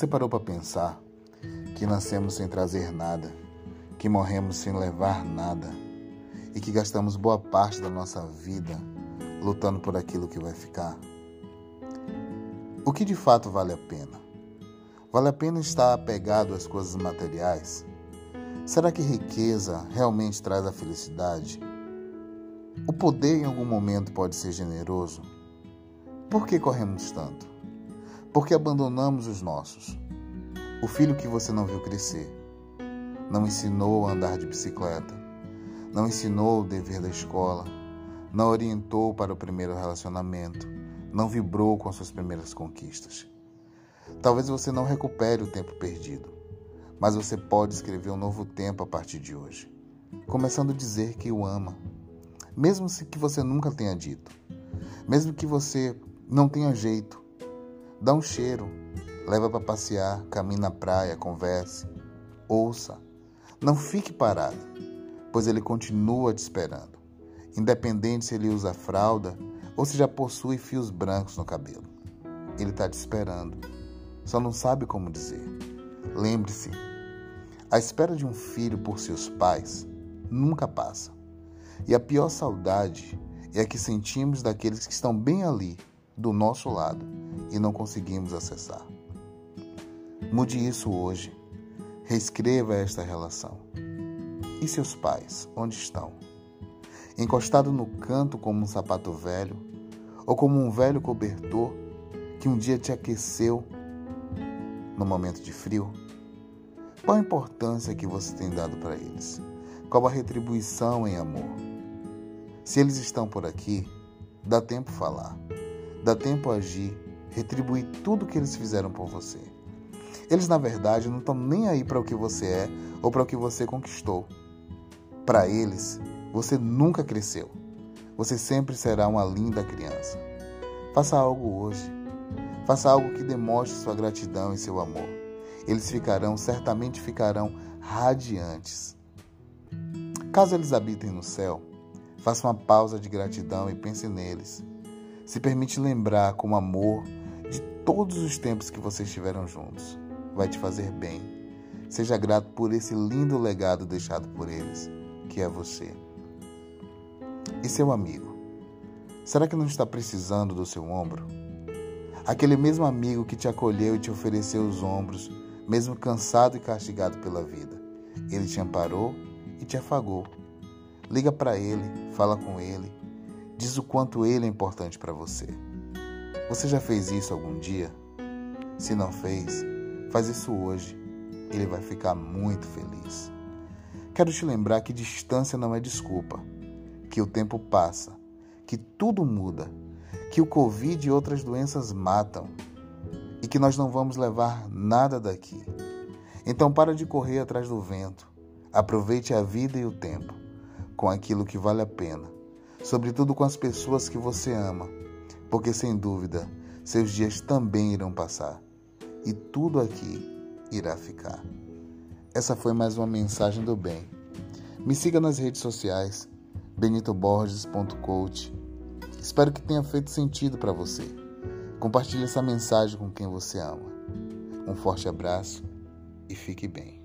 Você parou para pensar que nascemos sem trazer nada, que morremos sem levar nada e que gastamos boa parte da nossa vida lutando por aquilo que vai ficar? O que de fato vale a pena? Vale a pena estar apegado às coisas materiais? Será que riqueza realmente traz a felicidade? O poder em algum momento pode ser generoso? Por que corremos tanto? Por que abandonamos os nossos? O filho que você não viu crescer, não ensinou a andar de bicicleta, não ensinou o dever da escola, não orientou para o primeiro relacionamento, não vibrou com as suas primeiras conquistas. Talvez você não recupere o tempo perdido, mas você pode escrever um novo tempo a partir de hoje, começando a dizer que o ama, mesmo que você nunca tenha dito, mesmo que você não tenha jeito, dá um cheiro, leva para passear, caminhe na praia, converse, ouça, não fique parado, pois ele continua te esperando, independente se ele usa fralda ou se já possui fios brancos no cabelo. Ele está te esperando, só não sabe como dizer. Lembre-se, a espera de um filho por seus pais nunca passa. E a pior saudade é a que sentimos daqueles que estão bem ali, do nosso lado, e não conseguimos acessar. Mude isso hoje. Reescreva esta relação. E seus pais, onde estão? Encostado no canto como um sapato velho, ou como um velho cobertor que um dia te aqueceu no momento de frio? Qual a importância que você tem dado para eles? Qual a retribuição em amor? Se eles estão por aqui, dá tempo falar, dá tempo agir, retribuir tudo que eles fizeram por você. Eles, na verdade, não estão nem aí para o que você é ou para o que você conquistou. Para eles, você nunca cresceu. Você sempre será uma linda criança. Faça algo hoje. Faça algo que demonstre sua gratidão e seu amor eles ficarão, certamente ficarão radiantes. Caso eles habitem no céu, faça uma pausa de gratidão e pense neles. Se permite lembrar com amor de todos os tempos que vocês estiveram juntos. Vai te fazer bem. Seja grato por esse lindo legado deixado por eles, que é você. E seu amigo? Será que não está precisando do seu ombro? Aquele mesmo amigo que te acolheu e te ofereceu os ombros mesmo cansado e castigado pela vida. Ele te amparou e te afagou. Liga para ele, fala com ele, diz o quanto ele é importante para você. Você já fez isso algum dia? Se não fez, faz isso hoje. Ele vai ficar muito feliz. Quero te lembrar que distância não é desculpa, que o tempo passa, que tudo muda, que o Covid e outras doenças matam e que nós não vamos levar nada daqui. Então para de correr atrás do vento. Aproveite a vida e o tempo com aquilo que vale a pena, sobretudo com as pessoas que você ama, porque sem dúvida seus dias também irão passar e tudo aqui irá ficar. Essa foi mais uma mensagem do bem. Me siga nas redes sociais benitoborges.coach. Espero que tenha feito sentido para você. Compartilhe essa mensagem com quem você ama. Um forte abraço e fique bem.